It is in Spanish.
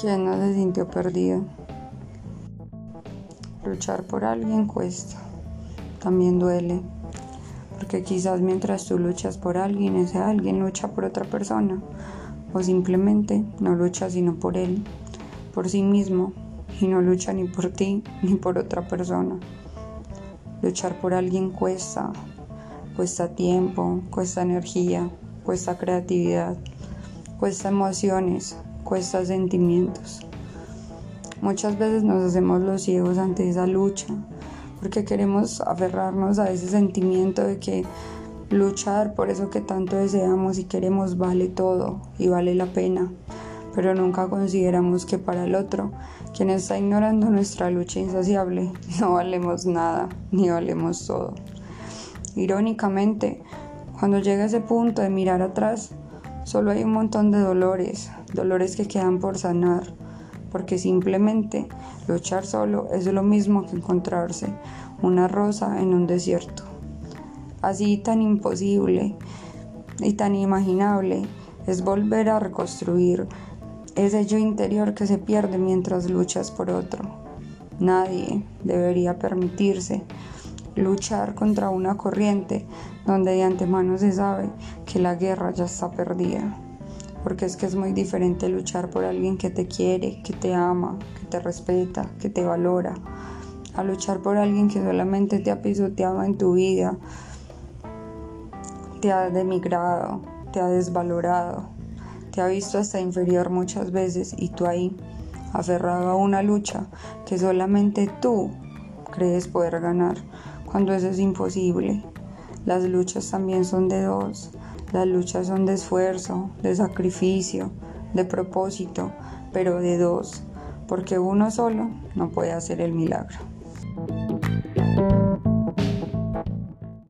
¿Quién no se sintió perdido? Luchar por alguien cuesta, también duele, porque quizás mientras tú luchas por alguien, ese alguien lucha por otra persona, o simplemente no lucha sino por él, por sí mismo, y no lucha ni por ti ni por otra persona. Luchar por alguien cuesta, cuesta tiempo, cuesta energía, cuesta creatividad, cuesta emociones, cuesta sentimientos. Muchas veces nos hacemos los ciegos ante esa lucha porque queremos aferrarnos a ese sentimiento de que luchar por eso que tanto deseamos y queremos vale todo y vale la pena, pero nunca consideramos que para el otro, quien está ignorando nuestra lucha insaciable, no valemos nada ni valemos todo. Irónicamente, cuando llega ese punto de mirar atrás, solo hay un montón de dolores, dolores que quedan por sanar, porque simplemente luchar solo es lo mismo que encontrarse una rosa en un desierto. Así tan imposible y tan imaginable es volver a reconstruir ese yo interior que se pierde mientras luchas por otro. Nadie debería permitirse luchar contra una corriente donde de antemano se sabe que la guerra ya está perdida. Porque es que es muy diferente luchar por alguien que te quiere, que te ama, que te respeta, que te valora, a luchar por alguien que solamente te ha pisoteado en tu vida, te ha demigrado, te ha desvalorado, te ha visto hasta inferior muchas veces y tú ahí, aferrado a una lucha que solamente tú crees poder ganar cuando eso es imposible. Las luchas también son de dos. Las luchas son de esfuerzo, de sacrificio, de propósito, pero de dos, porque uno solo no puede hacer el milagro.